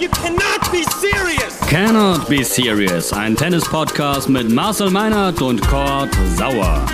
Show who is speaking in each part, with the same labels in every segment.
Speaker 1: You cannot be serious!
Speaker 2: Cannot Be Serious, ein Tennis-Podcast mit Marcel Meinert und Kurt Sauer.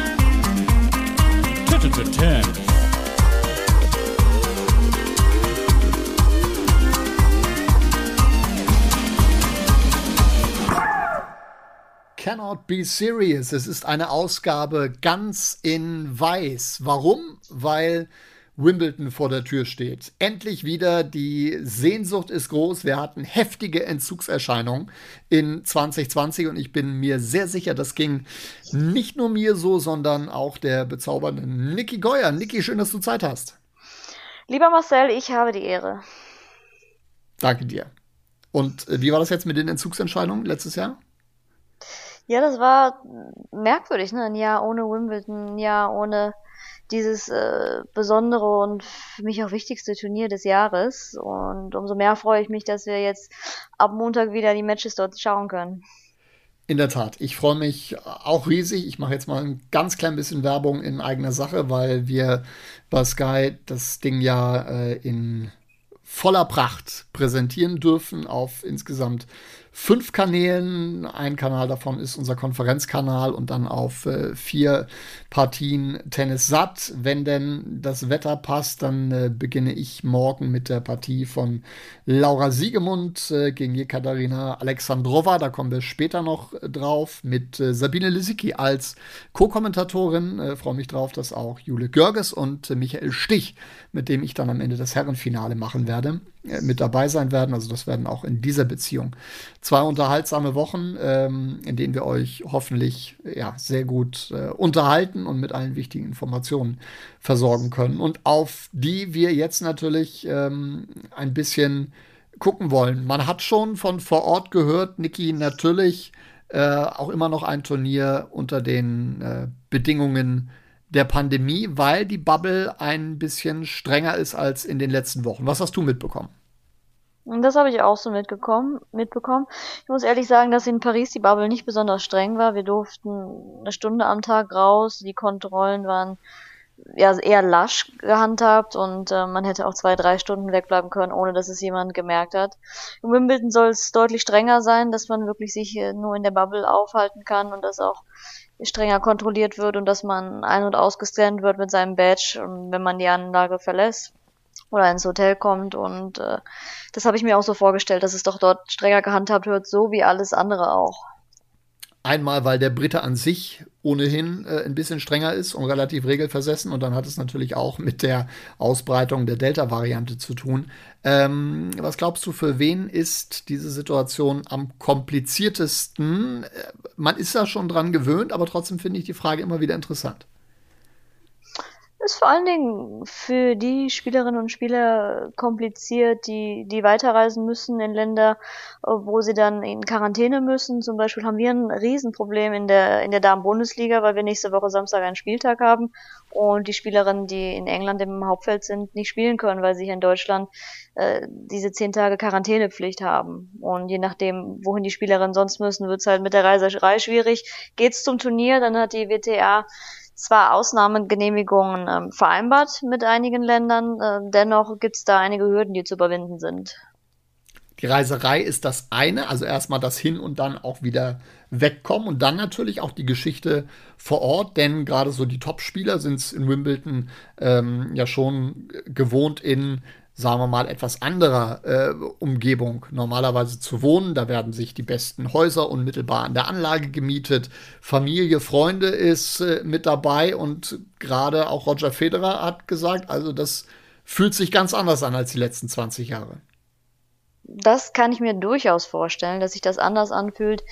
Speaker 3: Cannot be serious. Es ist eine Ausgabe ganz in weiß. Warum? Weil Wimbledon vor der Tür steht. Endlich wieder, die Sehnsucht ist groß. Wir hatten heftige Entzugserscheinungen in 2020 und ich bin mir sehr sicher, das ging nicht nur mir so, sondern auch der bezaubernden Niki Geuer. Niki, schön, dass du Zeit hast.
Speaker 4: Lieber Marcel, ich habe die Ehre.
Speaker 3: Danke dir. Und äh, wie war das jetzt mit den Entzugsentscheidungen letztes Jahr?
Speaker 4: Ja, das war merkwürdig, ne? Ein Jahr ohne Wimbledon, ein Jahr ohne dieses äh, besondere und für mich auch wichtigste Turnier des Jahres. Und umso mehr freue ich mich, dass wir jetzt ab Montag wieder die Matches dort schauen können.
Speaker 3: In der Tat, ich freue mich auch riesig. Ich mache jetzt mal ein ganz klein bisschen Werbung in eigener Sache, weil wir bei Sky das Ding ja äh, in voller Pracht präsentieren dürfen auf insgesamt fünf Kanälen. Ein Kanal davon ist unser Konferenzkanal und dann auf äh, vier Partien Tennis satt. Wenn denn das Wetter passt, dann äh, beginne ich morgen mit der Partie von Laura Siegemund äh, gegen Jekaterina Alexandrova. Da kommen wir später noch drauf mit äh, Sabine Lisicki als Co-Kommentatorin. Äh, freue mich drauf, dass auch Jule Görges und äh, Michael Stich, mit dem ich dann am Ende das Herrenfinale machen werde, mit dabei sein werden. Also das werden auch in dieser Beziehung zwei unterhaltsame Wochen, ähm, in denen wir euch hoffentlich ja, sehr gut äh, unterhalten und mit allen wichtigen Informationen versorgen können. Und auf die wir jetzt natürlich ähm, ein bisschen gucken wollen. Man hat schon von vor Ort gehört, Niki, natürlich äh, auch immer noch ein Turnier unter den äh, Bedingungen der Pandemie, weil die Bubble ein bisschen strenger ist als in den letzten Wochen. Was hast du mitbekommen?
Speaker 4: Und das habe ich auch so mitgekommen, mitbekommen. Ich muss ehrlich sagen, dass in Paris die Bubble nicht besonders streng war. Wir durften eine Stunde am Tag raus. Die Kontrollen waren ja eher lasch gehandhabt und äh, man hätte auch zwei, drei Stunden wegbleiben können, ohne dass es jemand gemerkt hat. In Wimbledon soll es deutlich strenger sein, dass man wirklich sich äh, nur in der Bubble aufhalten kann und dass auch strenger kontrolliert wird und dass man ein- und ausgescannt wird mit seinem Badge, wenn man die Anlage verlässt oder ins Hotel kommt. Und äh, das habe ich mir auch so vorgestellt, dass es doch dort strenger gehandhabt wird, so wie alles andere auch.
Speaker 3: Einmal, weil der Brite an sich ohnehin äh, ein bisschen strenger ist und relativ regelversessen. Und dann hat es natürlich auch mit der Ausbreitung der Delta-Variante zu tun. Ähm, was glaubst du, für wen ist diese Situation am kompliziertesten? Man ist da schon dran gewöhnt, aber trotzdem finde ich die Frage immer wieder interessant
Speaker 4: ist vor allen Dingen für die Spielerinnen und Spieler kompliziert, die, die weiterreisen müssen in Länder, wo sie dann in Quarantäne müssen. Zum Beispiel haben wir ein Riesenproblem in der, in der Damen-Bundesliga, weil wir nächste Woche Samstag einen Spieltag haben und die Spielerinnen, die in England im Hauptfeld sind, nicht spielen können, weil sie hier in Deutschland äh, diese zehn Tage Quarantänepflicht haben. Und je nachdem, wohin die Spielerinnen sonst müssen, wird es halt mit der Reiserei schwierig. Geht's zum Turnier, dann hat die WTA zwar Ausnahmegenehmigungen ähm, vereinbart mit einigen Ländern, äh, dennoch gibt es da einige Hürden, die zu überwinden sind.
Speaker 3: Die Reiserei ist das eine, also erstmal das Hin und dann auch wieder wegkommen und dann natürlich auch die Geschichte vor Ort, denn gerade so die Top-Spieler sind es in Wimbledon ähm, ja schon gewohnt in sagen wir mal, etwas anderer äh, Umgebung normalerweise zu wohnen. Da werden sich die besten Häuser unmittelbar an der Anlage gemietet. Familie, Freunde ist äh, mit dabei und gerade auch Roger Federer hat gesagt, also das fühlt sich ganz anders an als die letzten 20 Jahre.
Speaker 4: Das kann ich mir durchaus vorstellen, dass sich das anders anfühlt.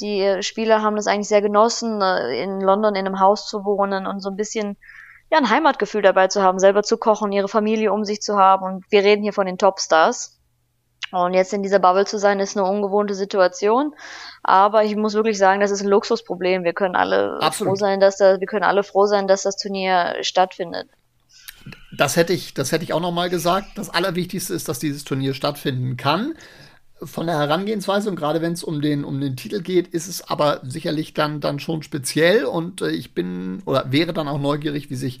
Speaker 4: Die äh, Spieler haben das eigentlich sehr genossen, äh, in London in einem Haus zu wohnen und so ein bisschen ja, ein Heimatgefühl dabei zu haben, selber zu kochen, ihre Familie um sich zu haben. Und wir reden hier von den Topstars. Und jetzt in dieser Bubble zu sein, ist eine ungewohnte Situation. Aber ich muss wirklich sagen, das ist ein Luxusproblem. Wir können alle Absolut. froh sein, dass das, wir können alle froh sein, dass das Turnier stattfindet.
Speaker 3: Das hätte ich, das hätte ich auch noch mal gesagt. Das Allerwichtigste ist, dass dieses Turnier stattfinden kann. Von der Herangehensweise und gerade wenn es um den, um den Titel geht, ist es aber sicherlich dann, dann schon speziell und äh, ich bin oder wäre dann auch neugierig, wie sich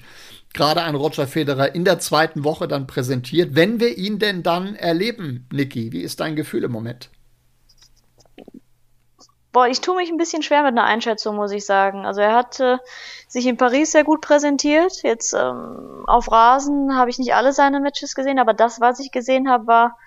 Speaker 3: gerade ein Roger Federer in der zweiten Woche dann präsentiert, wenn wir ihn denn dann erleben, Niki. Wie ist dein Gefühl im Moment?
Speaker 4: Boah, ich tue mich ein bisschen schwer mit einer Einschätzung, muss ich sagen. Also er hat äh, sich in Paris sehr gut präsentiert. Jetzt ähm, auf Rasen habe ich nicht alle seine Matches gesehen, aber das, was ich gesehen habe, war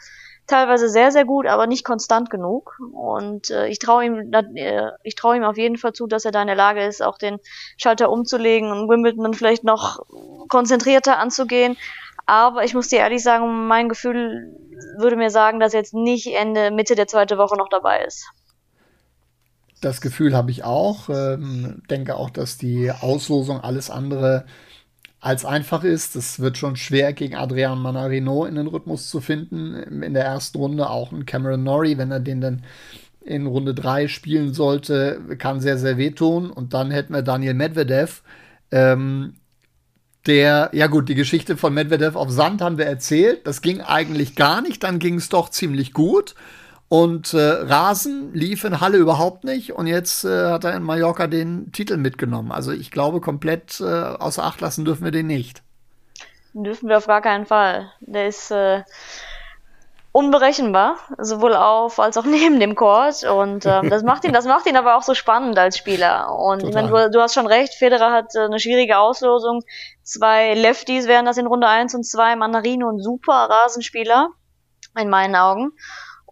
Speaker 4: teilweise sehr, sehr gut, aber nicht konstant genug. Und äh, ich traue ihm, äh, ich ihm auf jeden Fall zu, dass er da in der Lage ist, auch den Schalter umzulegen und Wimbledon vielleicht noch konzentrierter anzugehen. Aber ich muss dir ehrlich sagen, mein Gefühl würde mir sagen, dass er jetzt nicht Ende, Mitte der zweiten Woche noch dabei ist.
Speaker 3: Das Gefühl habe ich auch. Ähm, denke auch, dass die Auslosung alles andere als einfach ist. Es wird schon schwer, gegen Adrian Manarino in den Rhythmus zu finden. In der ersten Runde auch ein Cameron Norrie, wenn er den dann in Runde 3 spielen sollte, kann sehr, sehr wehtun. Und dann hätten wir Daniel Medvedev, ähm, der, ja gut, die Geschichte von Medvedev auf Sand haben wir erzählt. Das ging eigentlich gar nicht, dann ging es doch ziemlich gut. Und äh, Rasen lief in Halle überhaupt nicht. Und jetzt äh, hat er in Mallorca den Titel mitgenommen. Also ich glaube, komplett äh, außer Acht lassen dürfen wir den nicht.
Speaker 4: Dürfen wir auf gar keinen Fall. Der ist äh, unberechenbar, sowohl auf als auch neben dem Court. Und ähm, das macht ihn, das macht ihn aber auch so spannend als Spieler. Und ich meine, du, du hast schon recht, Federer hat äh, eine schwierige Auslosung. Zwei Lefties wären das in Runde 1 und 2, Mandarino und super Rasenspieler, in meinen Augen.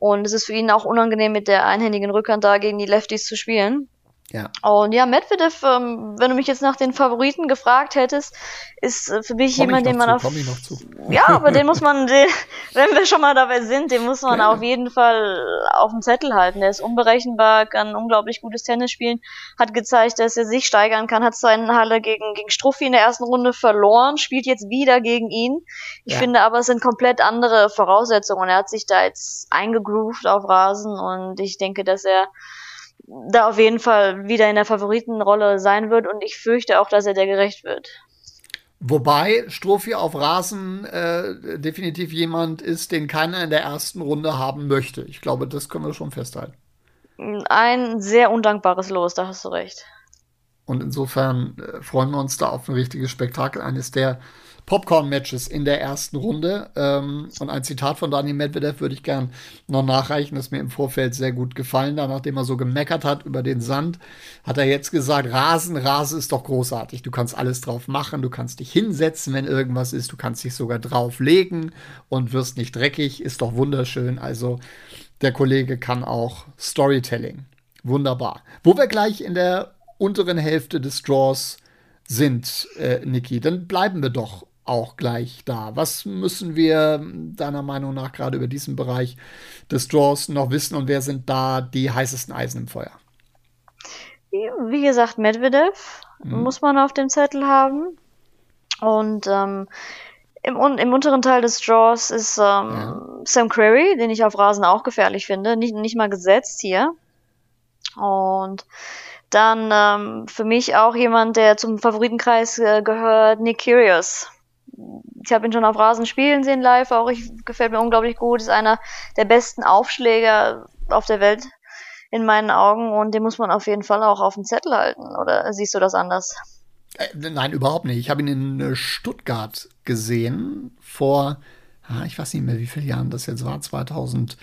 Speaker 4: Und es ist für ihn auch unangenehm, mit der einhändigen Rückhand da gegen die Lefties zu spielen. Ja. Und ja, Medvedev, ähm, wenn du mich jetzt nach den Favoriten gefragt hättest, ist äh, für mich komm jemand, den man zu, auf. Ja, aber den muss man, den, wenn wir schon mal dabei sind, den muss man ja. auf jeden Fall auf dem Zettel halten. Der ist unberechenbar, kann unglaublich gutes Tennis spielen, hat gezeigt, dass er sich steigern kann, hat seine Halle gegen, gegen Struffi in der ersten Runde verloren, spielt jetzt wieder gegen ihn. Ich ja. finde aber, es sind komplett andere Voraussetzungen. Er hat sich da jetzt eingegroovt auf Rasen und ich denke, dass er da auf jeden Fall wieder in der Favoritenrolle sein wird und ich fürchte auch, dass er der gerecht wird.
Speaker 3: Wobei Strophi auf Rasen äh, definitiv jemand ist, den keiner in der ersten Runde haben möchte. Ich glaube, das können wir schon festhalten.
Speaker 4: Ein sehr undankbares Los, da hast du recht.
Speaker 3: Und insofern äh, freuen wir uns da auf ein richtiges Spektakel. Eines der Popcorn-Matches in der ersten Runde. Ähm, und ein Zitat von Daniel Medvedev würde ich gern noch nachreichen, das mir im Vorfeld sehr gut gefallen hat. Nachdem er so gemeckert hat über den Sand, hat er jetzt gesagt, Rasen, Rasen ist doch großartig. Du kannst alles drauf machen, du kannst dich hinsetzen, wenn irgendwas ist, du kannst dich sogar drauflegen und wirst nicht dreckig, ist doch wunderschön. Also der Kollege kann auch Storytelling. Wunderbar. Wo wir gleich in der unteren Hälfte des Draws sind, äh, Niki, dann bleiben wir doch auch gleich da. Was müssen wir deiner Meinung nach gerade über diesen Bereich des Draws noch wissen und wer sind da die heißesten Eisen im Feuer?
Speaker 4: Wie gesagt, Medvedev mhm. muss man auf dem Zettel haben. Und ähm, im, im, unteren Teil des Draws ist ähm, ja. Sam Query, den ich auf Rasen auch gefährlich finde. Nicht, nicht mal gesetzt hier. Und dann ähm, für mich auch jemand, der zum Favoritenkreis äh, gehört, Nick Curious ich habe ihn schon auf Rasen spielen sehen live, auch ich gefällt mir unglaublich gut, ist einer der besten Aufschläger auf der Welt in meinen Augen und den muss man auf jeden Fall auch auf dem Zettel halten. Oder siehst du das anders?
Speaker 3: Äh, nein, überhaupt nicht. Ich habe ihn in äh, Stuttgart gesehen vor, ah, ich weiß nicht mehr, wie viele Jahren das jetzt war, 2000.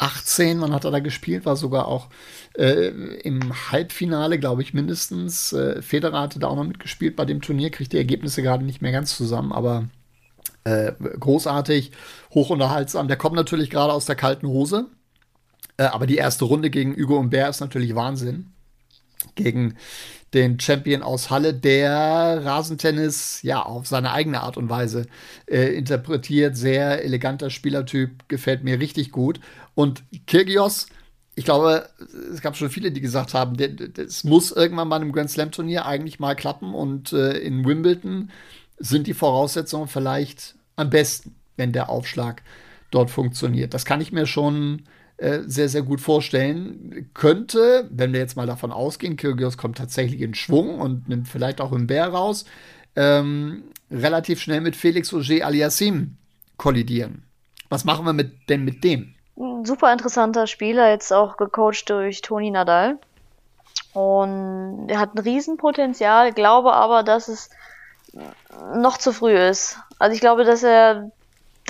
Speaker 3: 18, wann hat er da gespielt, war sogar auch äh, im Halbfinale, glaube ich, mindestens. Äh, Federer hatte da auch noch mitgespielt bei dem Turnier, kriegt die Ergebnisse gerade nicht mehr ganz zusammen, aber äh, großartig, hochunterhaltsam. Der kommt natürlich gerade aus der kalten Hose, äh, aber die erste Runde gegen Hugo Humbert ist natürlich Wahnsinn. Gegen den Champion aus Halle, der Rasentennis ja auf seine eigene Art und Weise äh, interpretiert. Sehr eleganter Spielertyp, gefällt mir richtig gut. Und Kirgios, ich glaube, es gab schon viele, die gesagt haben, es muss irgendwann bei einem Grand Slam Turnier eigentlich mal klappen und äh, in Wimbledon sind die Voraussetzungen vielleicht am besten, wenn der Aufschlag dort funktioniert. Das kann ich mir schon äh, sehr, sehr gut vorstellen. Könnte, wenn wir jetzt mal davon ausgehen, Kyrgios kommt tatsächlich in Schwung und nimmt vielleicht auch im Bär raus, ähm, relativ schnell mit Felix Auger Aliassim kollidieren. Was machen wir mit, denn mit dem?
Speaker 4: ein super interessanter Spieler, jetzt auch gecoacht durch Toni Nadal. Und er hat ein Riesenpotenzial, glaube aber, dass es noch zu früh ist. Also ich glaube, dass er,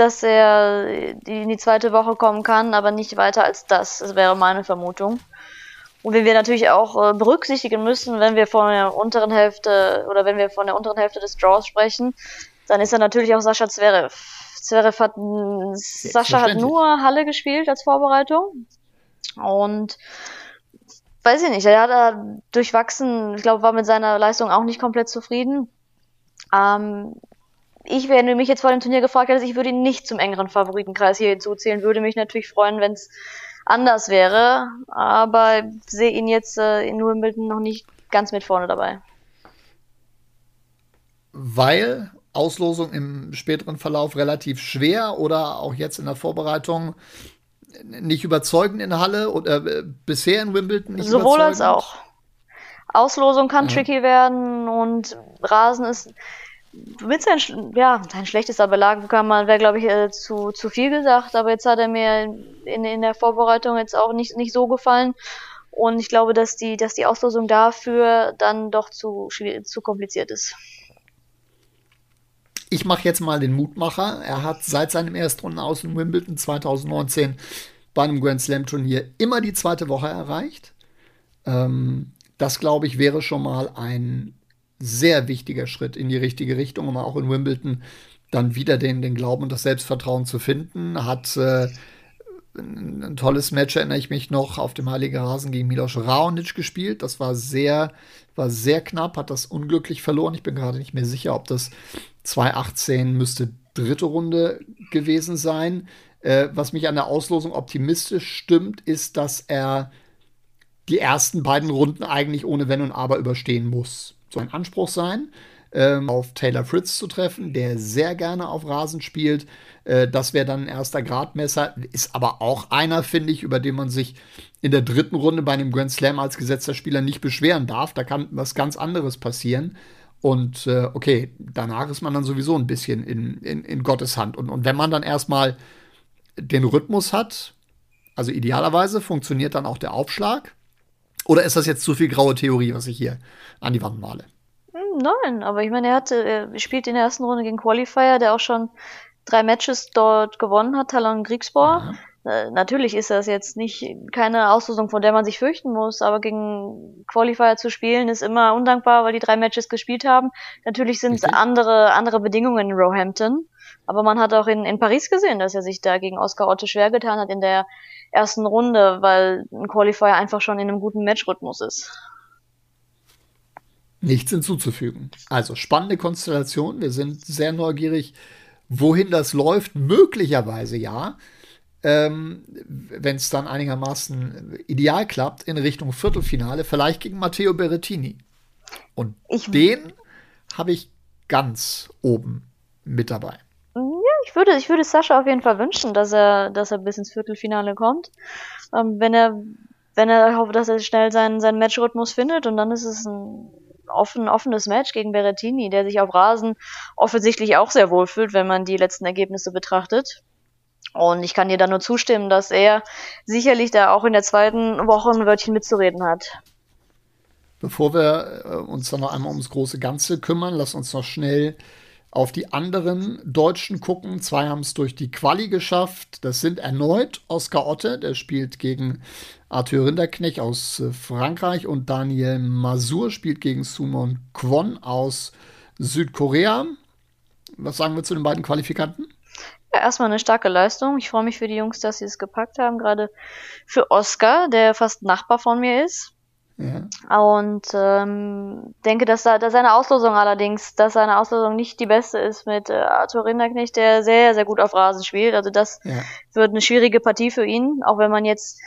Speaker 4: dass er in die zweite Woche kommen kann, aber nicht weiter als das. Das wäre meine Vermutung. Und wenn wir natürlich auch äh, berücksichtigen müssen, wenn wir von der unteren Hälfte oder wenn wir von der unteren Hälfte des Draws sprechen, dann ist er natürlich auch Sascha Zverev. Zverev hat, Sascha hat nur Halle gespielt als Vorbereitung. Und weiß ich nicht, er hat da durchwachsen, ich glaube, war mit seiner Leistung auch nicht komplett zufrieden. Ähm, ich, wenn du mich jetzt vor dem Turnier gefragt hättest, ich würde ihn nicht zum engeren Favoritenkreis hier hinzuzählen, würde mich natürlich freuen, wenn es anders wäre, aber sehe ihn jetzt äh, in Wimbledon noch nicht ganz mit vorne dabei.
Speaker 3: Weil Auslosung im späteren Verlauf relativ schwer oder auch jetzt in der Vorbereitung nicht überzeugend in Halle oder äh, bisher in Wimbledon nicht
Speaker 4: Sowohl überzeugend? als auch. Auslosung kann ja. tricky werden und Rasen ist mit sein, ja, sein schlechtester Belag kann man, wäre glaube ich äh, zu, zu viel gesagt, aber jetzt hat er mir in, in der Vorbereitung jetzt auch nicht, nicht so gefallen. Und ich glaube, dass die, dass die Auslosung dafür dann doch zu, zu kompliziert ist.
Speaker 3: Ich mache jetzt mal den Mutmacher. Er hat seit seinem Erstrunden aus in Wimbledon 2019 bei einem Grand Slam Turnier immer die zweite Woche erreicht. Ähm, das, glaube ich, wäre schon mal ein sehr wichtiger Schritt in die richtige Richtung, um auch in Wimbledon dann wieder den, den Glauben und das Selbstvertrauen zu finden. Hat äh, ein, tolles Match, erinnere ich mich noch, auf dem Heiligen Rasen gegen Milos Raonic gespielt. Das war sehr, war sehr knapp, hat das unglücklich verloren. Ich bin gerade nicht mehr sicher, ob das 2018 müsste dritte Runde gewesen sein. Äh, was mich an der Auslosung optimistisch stimmt, ist, dass er die ersten beiden Runden eigentlich ohne Wenn und Aber überstehen muss. So ein Anspruch sein, ähm, auf Taylor Fritz zu treffen, der sehr gerne auf Rasen spielt. Äh, das wäre dann ein erster Gradmesser. Ist aber auch einer, finde ich, über den man sich in der dritten Runde bei einem Grand Slam als gesetzter Spieler nicht beschweren darf. Da kann was ganz anderes passieren. Und äh, okay, danach ist man dann sowieso ein bisschen in, in, in Gottes Hand. Und, und wenn man dann erstmal den Rhythmus hat, also idealerweise funktioniert dann auch der Aufschlag. Oder ist das jetzt zu viel graue Theorie, was ich hier an die Wand male?
Speaker 4: Hm, nein, aber ich meine, er hatte, er spielt in der ersten Runde gegen Qualifier, der auch schon drei Matches dort gewonnen hat, Talon Griegsbohr. Ja. Äh, natürlich ist das jetzt nicht keine Auslosung, von der man sich fürchten muss, aber gegen Qualifier zu spielen ist immer undankbar, weil die drei Matches gespielt haben. Natürlich sind es andere, andere Bedingungen in Roehampton, aber man hat auch in, in Paris gesehen, dass er sich da gegen Oscar Otto schwer getan hat in der ersten Runde, weil ein Qualifier einfach schon in einem guten Matchrhythmus ist.
Speaker 3: Nichts hinzuzufügen. Also spannende Konstellation. Wir sind sehr neugierig, wohin das läuft. Möglicherweise ja ähm, wenn es dann einigermaßen ideal klappt, in Richtung Viertelfinale, vielleicht gegen Matteo Berrettini. Und ich, den habe ich ganz oben mit dabei.
Speaker 4: Ich würde, ich würde Sascha auf jeden Fall wünschen, dass er, dass er bis ins Viertelfinale kommt. Ähm, wenn er, wenn er hofft, dass er schnell seinen, seinen Matchrhythmus findet und dann ist es ein offen, offenes Match gegen Berrettini, der sich auf Rasen offensichtlich auch sehr wohl fühlt, wenn man die letzten Ergebnisse betrachtet. Und ich kann dir da nur zustimmen, dass er sicherlich da auch in der zweiten Woche ein Wörtchen mitzureden hat.
Speaker 3: Bevor wir äh, uns dann noch einmal ums große Ganze kümmern, lass uns noch schnell auf die anderen Deutschen gucken. Zwei haben es durch die Quali geschafft. Das sind erneut Oskar Otte, der spielt gegen Arthur Rinderknecht aus äh, Frankreich und Daniel Masur spielt gegen Sumon Kwon aus Südkorea. Was sagen wir zu den beiden Qualifikanten?
Speaker 4: Ja, erstmal eine starke Leistung. Ich freue mich für die Jungs, dass sie es gepackt haben. Gerade für Oscar, der fast Nachbar von mir ist. Ja. Und ähm, denke, dass, da, dass seine Auslosung allerdings, dass seine Auslosung nicht die beste ist mit äh, Arthur Rinderknecht, der sehr, sehr gut auf Rasen spielt. Also das ja. wird eine schwierige Partie für ihn, auch wenn man jetzt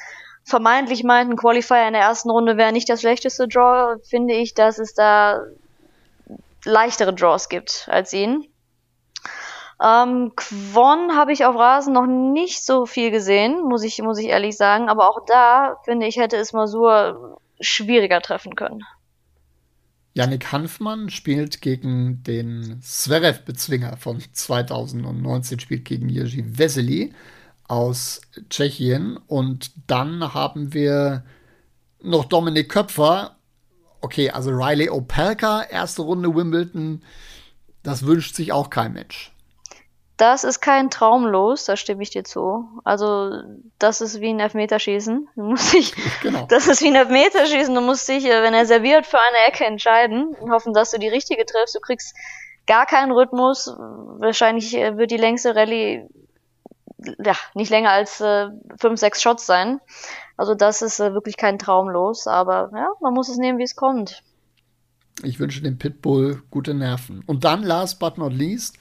Speaker 4: vermeintlich meint, ein Qualifier in der ersten Runde wäre nicht das schlechteste Draw, finde ich, dass es da leichtere Draws gibt als ihn. Ähm, Quon habe ich auf Rasen noch nicht so viel gesehen, muss ich, muss ich ehrlich sagen. Aber auch da, finde ich, hätte es Masur schwieriger treffen können.
Speaker 3: Yannick Hanfmann spielt gegen den Zverev-Bezwinger von 2019, spielt gegen Jerzy Vesely aus Tschechien. Und dann haben wir noch Dominik Köpfer. Okay, also Riley Opelka, erste Runde Wimbledon. Das wünscht sich auch kein Mensch.
Speaker 4: Das ist kein Traumlos, da stimme ich dir zu. Also, das ist wie ein Elfmeterschießen. Du musst dich, genau. Das ist wie ein Elfmeterschießen. Du musst dich, äh, wenn er serviert, für eine Ecke entscheiden und hoffen, dass du die richtige triffst. Du kriegst gar keinen Rhythmus. Wahrscheinlich äh, wird die längste Rallye ja, nicht länger als äh, fünf, sechs Shots sein. Also das ist äh, wirklich kein Traumlos, aber ja, man muss es nehmen, wie es kommt.
Speaker 3: Ich wünsche dem Pitbull gute Nerven. Und dann, last but not least,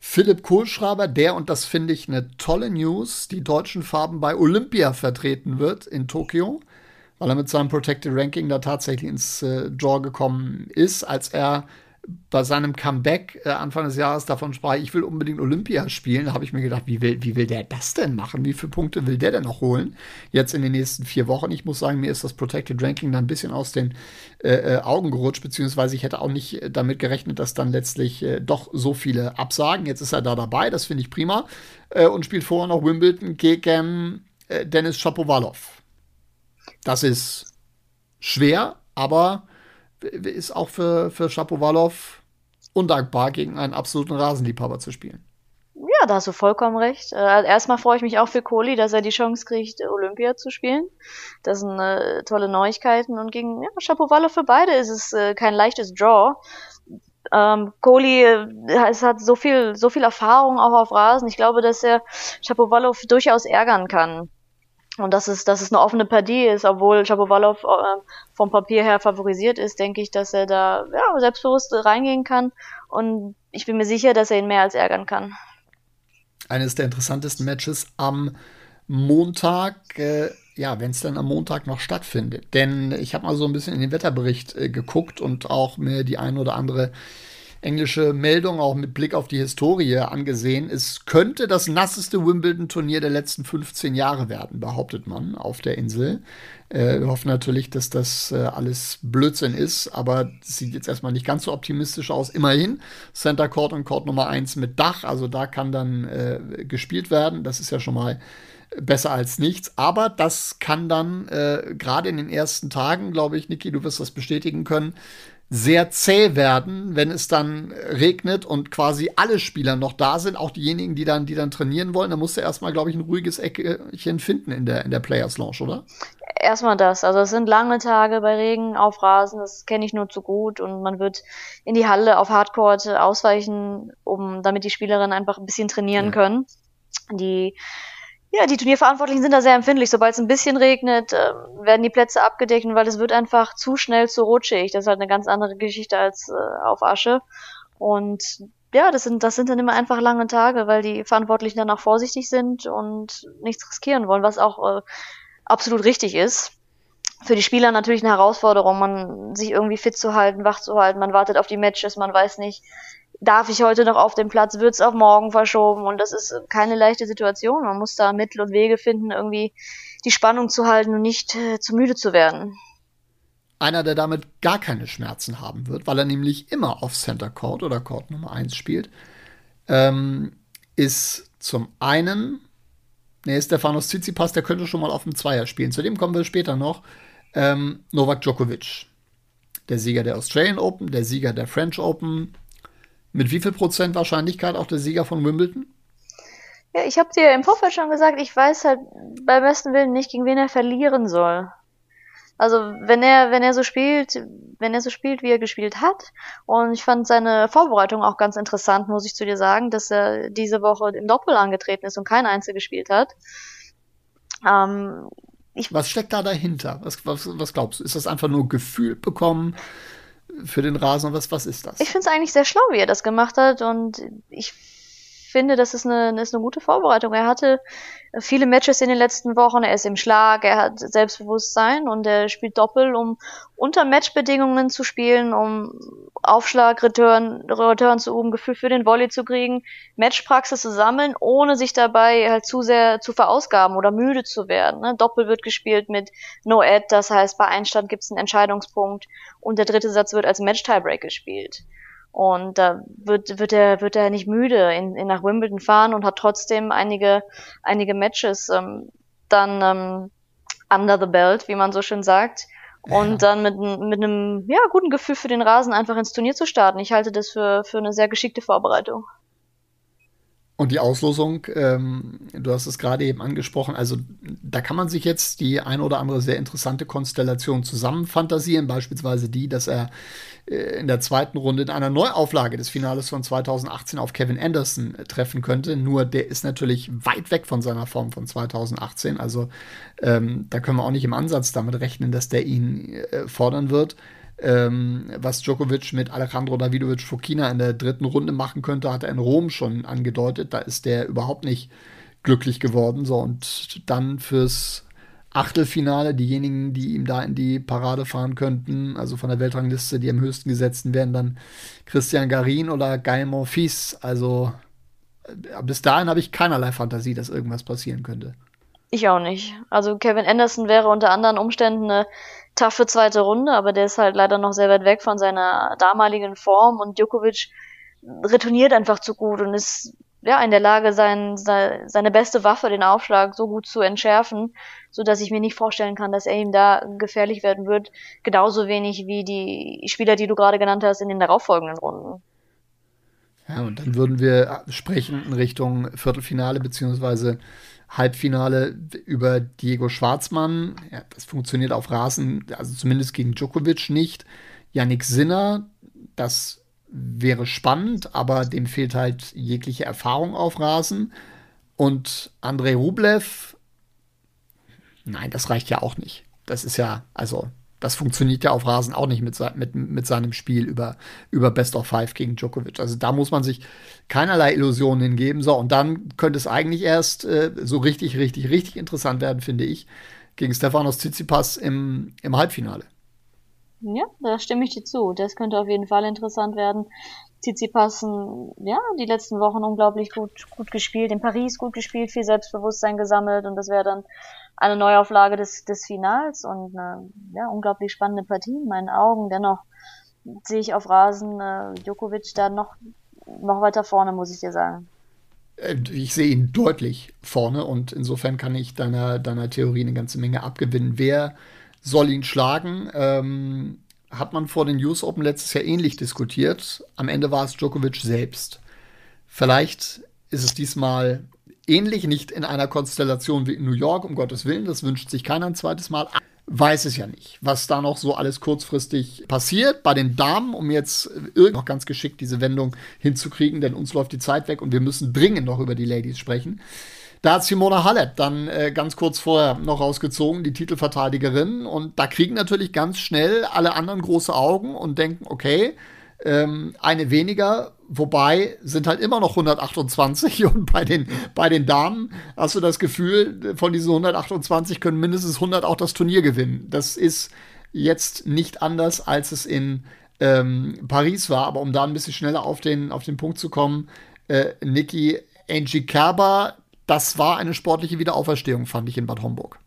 Speaker 3: Philipp Kohlschreiber, der, und das finde ich eine tolle News, die deutschen Farben bei Olympia vertreten wird in Tokio, weil er mit seinem Protected Ranking da tatsächlich ins äh, Draw gekommen ist, als er bei seinem Comeback äh, Anfang des Jahres davon sprach, ich will unbedingt Olympia spielen, habe ich mir gedacht, wie will, wie will der das denn machen? Wie viele Punkte will der denn noch holen? Jetzt in den nächsten vier Wochen. Ich muss sagen, mir ist das Protected Ranking dann ein bisschen aus den äh, äh Augen gerutscht, beziehungsweise ich hätte auch nicht äh, damit gerechnet, dass dann letztlich äh, doch so viele absagen. Jetzt ist er da dabei, das finde ich prima. Äh, und spielt vorher noch Wimbledon gegen Dennis Shapovalov. Das ist schwer, aber ist auch für, für Shapovalov undankbar, gegen einen absoluten Rasenliebhaber zu spielen.
Speaker 4: Ja, da hast du vollkommen recht. Äh, erstmal freue ich mich auch für Kohli, dass er die Chance kriegt, Olympia zu spielen. Das sind äh, tolle Neuigkeiten. Und gegen ja, Shapovalov für beide ist es äh, kein leichtes Draw. Ähm, Kohli äh, es hat so viel, so viel Erfahrung auch auf Rasen. Ich glaube, dass er Shapovalov durchaus ärgern kann. Und dass es, dass es eine offene Partie ist, obwohl Shapovalov äh, vom Papier her favorisiert ist, denke ich, dass er da ja, selbstbewusst reingehen kann. Und ich bin mir sicher, dass er ihn mehr als ärgern kann.
Speaker 3: Eines der interessantesten Matches am Montag, äh, ja, wenn es dann am Montag noch stattfindet. Denn ich habe mal so ein bisschen in den Wetterbericht äh, geguckt und auch mir die ein oder andere englische Meldung auch mit Blick auf die Historie angesehen. Es könnte das nasseste Wimbledon-Turnier der letzten 15 Jahre werden, behauptet man auf der Insel. Äh, wir hoffen natürlich, dass das äh, alles Blödsinn ist, aber sieht jetzt erstmal nicht ganz so optimistisch aus. Immerhin Center Court und Court Nummer 1 mit Dach, also da kann dann äh, gespielt werden. Das ist ja schon mal besser als nichts. Aber das kann dann äh, gerade in den ersten Tagen, glaube ich, Niki, du wirst das bestätigen können, sehr zäh werden, wenn es dann regnet und quasi alle Spieler noch da sind, auch diejenigen, die dann, die dann trainieren wollen. Da musst du erstmal, glaube ich, ein ruhiges Eckchen finden in der, in der Players Lounge, oder?
Speaker 4: Erstmal das. Also es sind lange Tage bei Regen auf Rasen, das kenne ich nur zu gut und man wird in die Halle auf Hardcourt ausweichen, um damit die Spielerinnen einfach ein bisschen trainieren ja. können. Die ja, die Turnierverantwortlichen sind da sehr empfindlich. Sobald es ein bisschen regnet, äh, werden die Plätze abgedeckt, weil es wird einfach zu schnell zu rutschig. Das ist halt eine ganz andere Geschichte als äh, auf Asche. Und ja, das sind, das sind dann immer einfach lange Tage, weil die Verantwortlichen dann auch vorsichtig sind und nichts riskieren wollen, was auch äh, absolut richtig ist. Für die Spieler natürlich eine Herausforderung, man sich irgendwie fit zu halten, wach zu halten, man wartet auf die Matches, man weiß nicht, darf ich heute noch auf den Platz, wird es auf morgen verschoben und das ist keine leichte Situation. Man muss da Mittel und Wege finden, irgendwie die Spannung zu halten und nicht äh, zu müde zu werden.
Speaker 3: Einer, der damit gar keine Schmerzen haben wird, weil er nämlich immer auf Center Court oder Court Nummer 1 spielt, ähm, ist zum einen, nee, Stefanos Tsitsipas, der könnte schon mal auf dem Zweier spielen. Zu dem kommen wir später noch. Ähm, Novak Djokovic, der Sieger der Australian Open, der Sieger der French Open, mit wie viel Prozent Wahrscheinlichkeit auch der Sieger von Wimbledon?
Speaker 4: Ja, ich habe dir im Vorfeld schon gesagt, ich weiß halt beim besten Willen nicht, gegen wen er verlieren soll. Also wenn er, wenn er so spielt, wenn er so spielt, wie er gespielt hat, und ich fand seine Vorbereitung auch ganz interessant, muss ich zu dir sagen, dass er diese Woche im Doppel angetreten ist und kein Einzel gespielt hat.
Speaker 3: Ähm, was steckt da dahinter? Was, was, was glaubst du? Ist das einfach nur Gefühl bekommen? Für den Rasen. Was, was ist das?
Speaker 4: Ich finde es eigentlich sehr schlau, wie er das gemacht hat und ich finde, das ist eine, ist eine gute Vorbereitung. Er hatte viele Matches in den letzten Wochen, er ist im Schlag, er hat Selbstbewusstsein und er spielt Doppel, um unter Matchbedingungen zu spielen, um Aufschlag, Return, Return zu üben, Gefühl für den Volley zu kriegen, Matchpraxis zu sammeln, ohne sich dabei halt zu sehr zu verausgaben oder müde zu werden. Ne? Doppel wird gespielt mit No-Ad, das heißt, bei Einstand gibt es einen Entscheidungspunkt und der dritte Satz wird als Match-Tiebreak gespielt. Und da wird, wird er, wird er nicht müde in, in nach Wimbledon fahren und hat trotzdem einige, einige Matches ähm, dann ähm, under the belt, wie man so schön sagt. Und ja. dann mit, mit einem ja, guten Gefühl für den Rasen einfach ins Turnier zu starten. Ich halte das für, für eine sehr geschickte Vorbereitung.
Speaker 3: Und die Auslosung, ähm, du hast es gerade eben angesprochen, also da kann man sich jetzt die ein oder andere sehr interessante Konstellation zusammenfantasieren, beispielsweise die, dass er äh, in der zweiten Runde in einer Neuauflage des Finales von 2018 auf Kevin Anderson äh, treffen könnte. Nur der ist natürlich weit weg von seiner Form von 2018. Also ähm, da können wir auch nicht im Ansatz damit rechnen, dass der ihn äh, fordern wird ähm, was Djokovic mit Alejandro Davidovic Fokina in der dritten Runde machen könnte, hat er in Rom schon angedeutet. Da ist der überhaupt nicht glücklich geworden. So, und dann fürs Achtelfinale, diejenigen, die ihm da in die Parade fahren könnten, also von der Weltrangliste, die am höchsten gesetzten wären, dann Christian Garin oder Guy Monfils. Also äh, bis dahin habe ich keinerlei Fantasie, dass irgendwas passieren könnte.
Speaker 4: Ich auch nicht. Also Kevin Anderson wäre unter anderen Umständen eine taffe zweite Runde, aber der ist halt leider noch sehr weit weg von seiner damaligen Form und Djokovic retourniert einfach zu gut und ist ja in der Lage, sein, seine beste Waffe, den Aufschlag, so gut zu entschärfen, so dass ich mir nicht vorstellen kann, dass er ihm da gefährlich werden wird. Genauso wenig wie die Spieler, die du gerade genannt hast, in den darauffolgenden Runden.
Speaker 3: Ja, und dann würden wir sprechen in Richtung Viertelfinale beziehungsweise Halbfinale über Diego Schwarzmann. Ja, das funktioniert auf Rasen, also zumindest gegen Djokovic nicht. Yannick Sinner, das wäre spannend, aber dem fehlt halt jegliche Erfahrung auf Rasen. Und Andrei Rublev, nein, das reicht ja auch nicht. Das ist ja, also das funktioniert ja auf Rasen auch nicht mit, mit, mit seinem Spiel über, über Best of Five gegen Djokovic. Also da muss man sich keinerlei Illusionen hingeben. So, und dann könnte es eigentlich erst äh, so richtig, richtig, richtig interessant werden, finde ich, gegen Stefanos Tsitsipas im, im Halbfinale.
Speaker 4: Ja, da stimme ich dir zu. Das könnte auf jeden Fall interessant werden. Tsitsipas, ja, die letzten Wochen unglaublich gut, gut gespielt. In Paris gut gespielt, viel Selbstbewusstsein gesammelt und das wäre dann eine Neuauflage des, des Finals und eine ja, unglaublich spannende Partie in meinen Augen. Dennoch sehe ich auf Rasen äh, Djokovic da noch, noch weiter vorne, muss ich dir sagen.
Speaker 3: Äh, ich sehe ihn deutlich vorne und insofern kann ich deiner, deiner Theorie eine ganze Menge abgewinnen. Wer soll ihn schlagen? Ähm, hat man vor den US Open letztes Jahr ähnlich diskutiert. Am Ende war es Djokovic selbst. Vielleicht ist es diesmal ähnlich, nicht in einer Konstellation wie in New York, um Gottes Willen, das wünscht sich keiner ein zweites Mal. Weiß es ja nicht, was da noch so alles kurzfristig passiert. Bei den Damen, um jetzt noch ganz geschickt diese Wendung hinzukriegen, denn uns läuft die Zeit weg und wir müssen dringend noch über die Ladies sprechen. Da hat Simona Halep dann äh, ganz kurz vorher noch rausgezogen, die Titelverteidigerin. Und da kriegen natürlich ganz schnell alle anderen große Augen und denken, okay, ähm, eine weniger, wobei sind halt immer noch 128 und bei den, bei den Damen hast du das Gefühl, von diesen 128 können mindestens 100 auch das Turnier gewinnen. Das ist jetzt nicht anders, als es in ähm, Paris war, aber um da ein bisschen schneller auf den, auf den Punkt zu kommen, äh, Niki Angie Kerber, das war eine sportliche Wiederauferstehung, fand ich in Bad Homburg.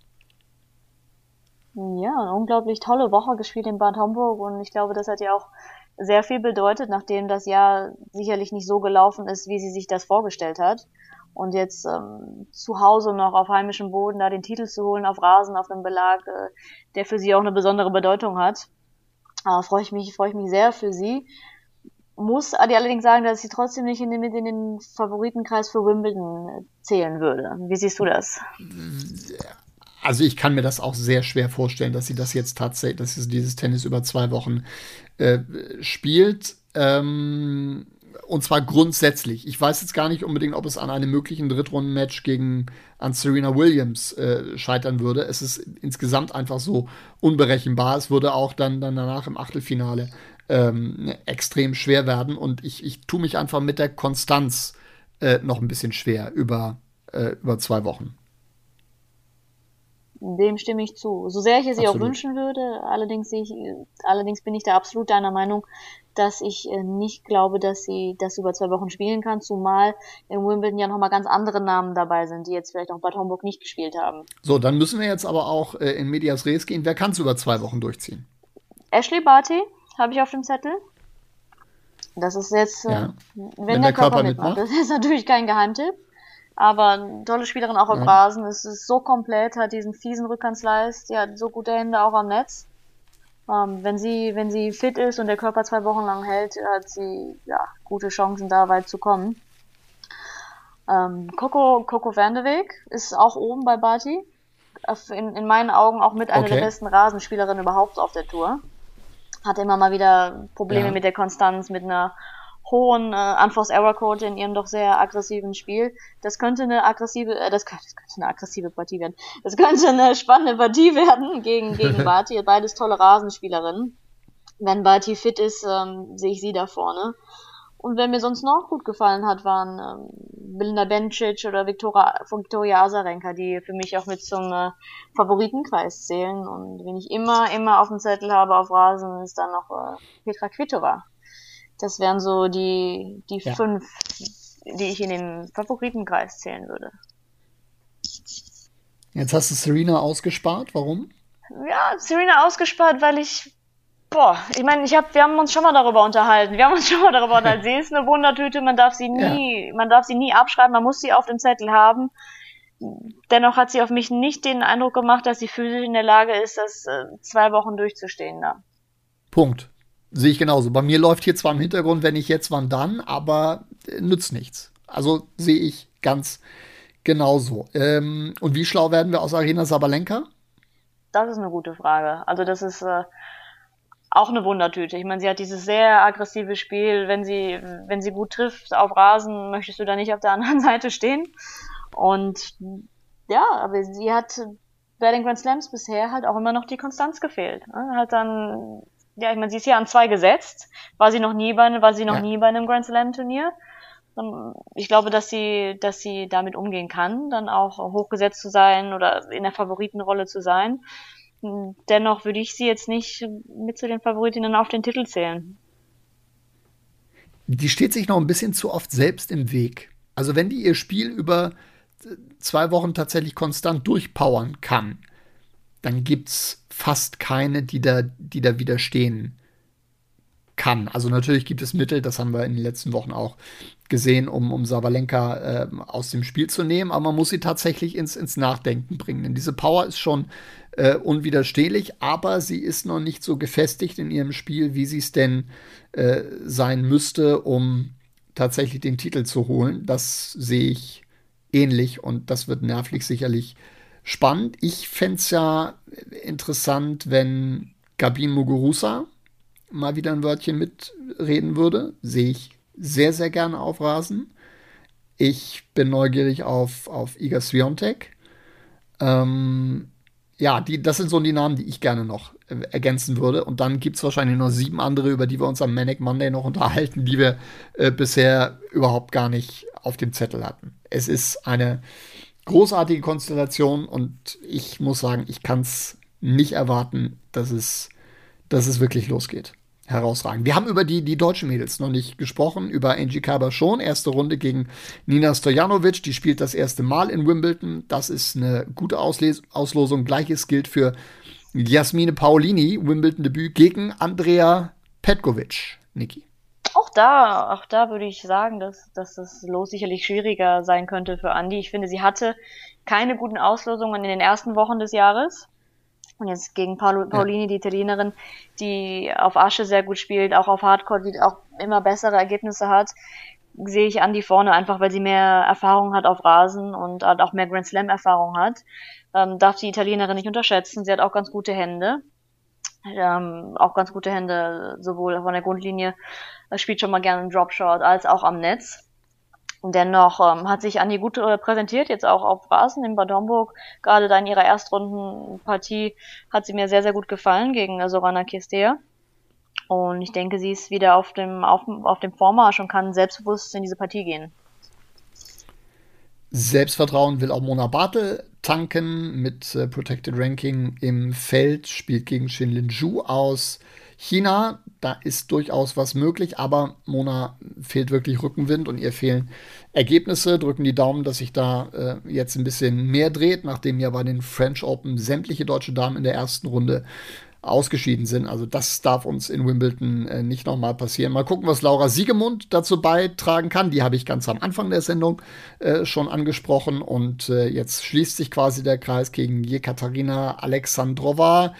Speaker 4: Ja, eine unglaublich tolle Woche gespielt in Bad Homburg und ich glaube, das hat ja auch sehr viel bedeutet, nachdem das Jahr sicherlich nicht so gelaufen ist, wie sie sich das vorgestellt hat. Und jetzt ähm, zu Hause noch auf heimischem Boden da den Titel zu holen, auf Rasen, auf einem Belag, äh, der für sie auch eine besondere Bedeutung hat. Äh, freue ich mich, freue ich mich sehr für sie. Muss Adi allerdings sagen, dass sie trotzdem nicht in den, in den Favoritenkreis für Wimbledon zählen würde. Wie siehst du das?
Speaker 3: Also ich kann mir das auch sehr schwer vorstellen, dass sie das jetzt tatsächlich, dass sie dieses Tennis über zwei Wochen äh, spielt. Ähm, und zwar grundsätzlich. Ich weiß jetzt gar nicht unbedingt, ob es an einem möglichen Drittrunden-Match gegen an Serena Williams äh, scheitern würde. Es ist insgesamt einfach so unberechenbar. Es würde auch dann, dann danach im Achtelfinale ähm, extrem schwer werden. Und ich, ich tue mich einfach mit der Konstanz äh, noch ein bisschen schwer über, äh, über zwei Wochen.
Speaker 4: Dem stimme ich zu. So sehr ich es ihr auch wünschen würde, allerdings ich, allerdings bin ich da absolut deiner Meinung, dass ich äh, nicht glaube, dass sie das über zwei Wochen spielen kann, zumal in Wimbledon ja nochmal ganz andere Namen dabei sind, die jetzt vielleicht auch bei Homburg nicht gespielt haben.
Speaker 3: So, dann müssen wir jetzt aber auch äh, in Medias Res gehen. Wer kann es über zwei Wochen durchziehen?
Speaker 4: Ashley Barty habe ich auf dem Zettel. Das ist jetzt, äh, ja. wenn, wenn, der, der Körper, Körper mitmacht. mitmacht. Das ist natürlich kein Geheimtipp. Aber eine tolle Spielerin auch auf ja. Rasen. Es ist so komplett, hat diesen fiesen Rückhandsleist, die hat so gute Hände auch am Netz. Ähm, wenn sie, wenn sie fit ist und der Körper zwei Wochen lang hält, hat sie ja gute Chancen, da weit zu kommen. Ähm, Coco, Coco Vandeweg ist auch oben bei Barty. In, in meinen Augen auch mit einer okay. der besten Rasenspielerinnen überhaupt auf der Tour. Hat immer mal wieder Probleme ja. mit der Konstanz, mit einer hohen äh, Unforced-Error-Quote in ihrem doch sehr aggressiven Spiel. Das könnte eine aggressive, äh, das, könnte, das könnte eine aggressive Partie werden. Das könnte eine spannende Partie werden gegen, gegen Barty. Beides tolle Rasenspielerinnen. Wenn Barty fit ist, ähm, sehe ich sie da vorne. Und wer mir sonst noch gut gefallen hat, waren ähm, Belinda Bencic oder Victoria, Victoria Azarenka, die für mich auch mit zum äh, Favoritenkreis zählen. Und wenn ich immer, immer auf dem Zettel habe auf Rasen, ist dann noch äh, Petra Kvitova. Das wären so die, die ja. fünf, die ich in den Favoritenkreis zählen würde.
Speaker 3: Jetzt hast du Serena ausgespart. Warum?
Speaker 4: Ja, Serena ausgespart, weil ich Boah, ich meine, ich hab, wir haben uns schon mal darüber unterhalten. Wir haben uns schon mal darüber unterhalten. Sie ist eine Wundertüte, man darf sie nie, ja. man darf sie nie abschreiben, man muss sie auf dem Zettel haben. Dennoch hat sie auf mich nicht den Eindruck gemacht, dass sie physisch in der Lage ist, das äh, zwei Wochen durchzustehen da.
Speaker 3: Punkt. Sehe ich genauso. Bei mir läuft hier zwar im Hintergrund, wenn ich jetzt, wann dann, aber äh, nützt nichts. Also sehe ich ganz genauso. Ähm, und wie schlau werden wir aus Arena Sabalenka?
Speaker 4: Das ist eine gute Frage. Also das ist äh, auch eine Wundertüte. Ich meine, sie hat dieses sehr aggressive Spiel. Wenn sie, wenn sie gut trifft auf Rasen, möchtest du da nicht auf der anderen Seite stehen. Und ja, aber sie hat bei den Grand Slams bisher halt auch immer noch die Konstanz gefehlt. Ne? Hat dann, ja, ich meine, sie ist ja an zwei gesetzt. War sie noch nie bei, war sie noch ja. nie bei einem Grand Slam Turnier. Ich glaube, dass sie, dass sie damit umgehen kann, dann auch hochgesetzt zu sein oder in der Favoritenrolle zu sein. Dennoch würde ich sie jetzt nicht mit zu den Favoritinnen auf den Titel zählen.
Speaker 3: Die steht sich noch ein bisschen zu oft selbst im Weg. Also wenn die ihr Spiel über zwei Wochen tatsächlich konstant durchpowern kann, dann gibt es fast keine, die da, die da widerstehen kann. Also natürlich gibt es Mittel, das haben wir in den letzten Wochen auch gesehen, um, um Sabalenka äh, aus dem Spiel zu nehmen, aber man muss sie tatsächlich ins, ins Nachdenken bringen. Denn diese Power ist schon äh, unwiderstehlich, aber sie ist noch nicht so gefestigt in ihrem Spiel, wie sie es denn äh, sein müsste, um tatsächlich den Titel zu holen. Das sehe ich ähnlich und das wird nervlich sicherlich spannend. Ich fände es ja interessant, wenn Gabin Muguruza mal wieder ein Wörtchen mitreden würde. Sehe ich sehr, sehr gerne auf Rasen. Ich bin neugierig auf, auf Iga Swiatek. Ähm, ja, die, das sind so die Namen, die ich gerne noch äh, ergänzen würde. Und dann gibt es wahrscheinlich noch sieben andere, über die wir uns am Manic Monday noch unterhalten, die wir äh, bisher überhaupt gar nicht auf dem Zettel hatten. Es ist eine großartige Konstellation und ich muss sagen, ich kann es nicht erwarten, dass es, dass es wirklich losgeht herausragend. Wir haben über die, die deutschen Mädels noch nicht gesprochen, über Angie Kerber schon. Erste Runde gegen Nina Stojanovic, die spielt das erste Mal in Wimbledon. Das ist eine gute Ausles Auslosung. Gleiches gilt für Jasmine Paolini, Wimbledon-Debüt gegen Andrea Petkovic. Niki.
Speaker 4: Auch da, auch da würde ich sagen, dass, dass das Los sicherlich schwieriger sein könnte für Andi. Ich finde, sie hatte keine guten Auslosungen in den ersten Wochen des Jahres. Und jetzt gegen Paul Paulini, ja. die Italienerin, die auf Asche sehr gut spielt, auch auf Hardcore, die auch immer bessere Ergebnisse hat, sehe ich Andi vorne, einfach weil sie mehr Erfahrung hat auf Rasen und halt auch mehr Grand Slam Erfahrung hat. Ähm, darf die Italienerin nicht unterschätzen. Sie hat auch ganz gute Hände. Ähm, auch ganz gute Hände, sowohl von der Grundlinie, spielt schon mal gerne einen Dropshot, als auch am Netz. Und dennoch ähm, hat sich Andi gut äh, präsentiert, jetzt auch auf Rasen in Bad Homburg. Gerade da in ihrer Erstrundenpartie hat sie mir sehr, sehr gut gefallen gegen äh, Sorana Kistea. Und ich denke, sie ist wieder auf dem, auf, auf dem Vormarsch und kann selbstbewusst in diese Partie gehen.
Speaker 3: Selbstvertrauen will auch Mona Bartel tanken mit äh, Protected Ranking im Feld, spielt gegen Shinlin Zhu aus China, da ist durchaus was möglich, aber Mona fehlt wirklich Rückenwind und ihr fehlen Ergebnisse. Drücken die Daumen, dass sich da äh, jetzt ein bisschen mehr dreht, nachdem ja bei den French Open sämtliche deutsche Damen in der ersten Runde ausgeschieden sind. Also das darf uns in Wimbledon äh, nicht nochmal passieren. Mal gucken, was Laura Siegemund dazu beitragen kann. Die habe ich ganz am Anfang der Sendung äh, schon angesprochen. Und äh, jetzt schließt sich quasi der Kreis gegen Jekaterina Alexandrova.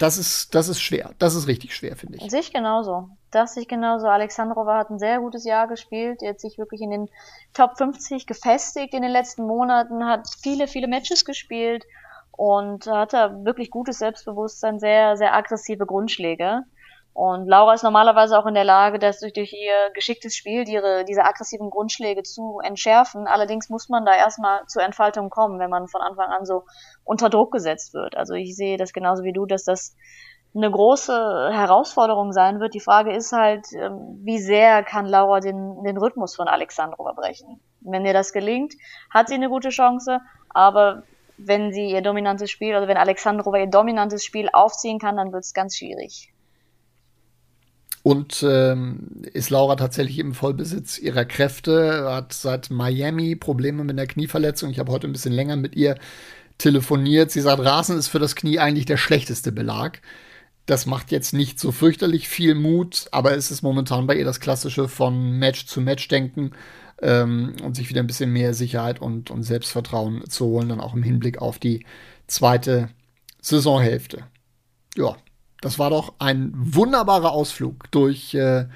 Speaker 3: Das ist, das ist schwer. Das ist richtig schwer, finde ich.
Speaker 4: Sich genauso. Das sich genauso. Alexandrova hat ein sehr gutes Jahr gespielt. Jetzt sich wirklich in den Top 50 gefestigt in den letzten Monaten, hat viele, viele Matches gespielt und hat da wirklich gutes Selbstbewusstsein, sehr, sehr aggressive Grundschläge. Und Laura ist normalerweise auch in der Lage, das durch, durch ihr geschicktes Spiel ihre, diese aggressiven Grundschläge zu entschärfen. Allerdings muss man da erstmal zur Entfaltung kommen, wenn man von Anfang an so unter Druck gesetzt wird. Also ich sehe das genauso wie du, dass das eine große Herausforderung sein wird. Die Frage ist halt, ähm, wie sehr kann Laura den, den Rhythmus von Alexandrova brechen? Wenn ihr das gelingt, hat sie eine gute Chance, aber wenn sie ihr dominantes Spiel, also wenn Alexandrova ihr dominantes Spiel aufziehen kann, dann wird es ganz schwierig.
Speaker 3: Und ähm, ist Laura tatsächlich im Vollbesitz ihrer Kräfte, hat seit Miami Probleme mit der Knieverletzung. Ich habe heute ein bisschen länger mit ihr telefoniert. Sie sagt, Rasen ist für das Knie eigentlich der schlechteste Belag. Das macht jetzt nicht so fürchterlich viel Mut, aber es ist momentan bei ihr das Klassische von Match zu Match denken ähm, und sich wieder ein bisschen mehr Sicherheit und, und Selbstvertrauen zu holen, dann auch im Hinblick auf die zweite Saisonhälfte. Ja, das war doch ein wunderbarer Ausflug durch äh,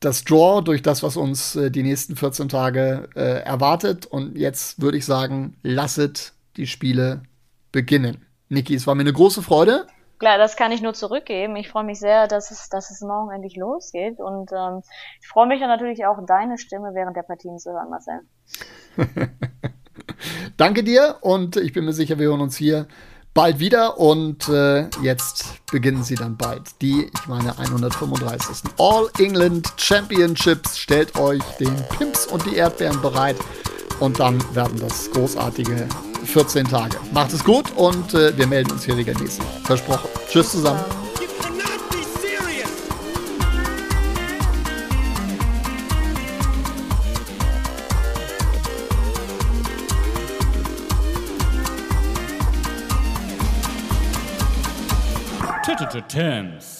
Speaker 3: das Draw, durch das, was uns äh, die nächsten 14 Tage äh, erwartet. Und jetzt würde ich sagen, lasset die Spiele beginnen. Niki, es war mir eine große Freude.
Speaker 4: Klar, das kann ich nur zurückgeben. Ich freue mich sehr, dass es, dass es morgen endlich losgeht. Und ähm, ich freue mich dann natürlich auch, deine Stimme während der Partien zu hören, Marcel.
Speaker 3: Danke dir und ich bin mir sicher, wir hören uns hier bald wieder und äh, jetzt beginnen sie dann bald. Die, ich meine, 135. All England Championships. Stellt euch den Pimps und die Erdbeeren bereit und dann werden das großartige 14 Tage. Macht es gut und äh, wir melden uns hier regelmäßig. Versprochen. Tschüss zusammen.
Speaker 2: terms.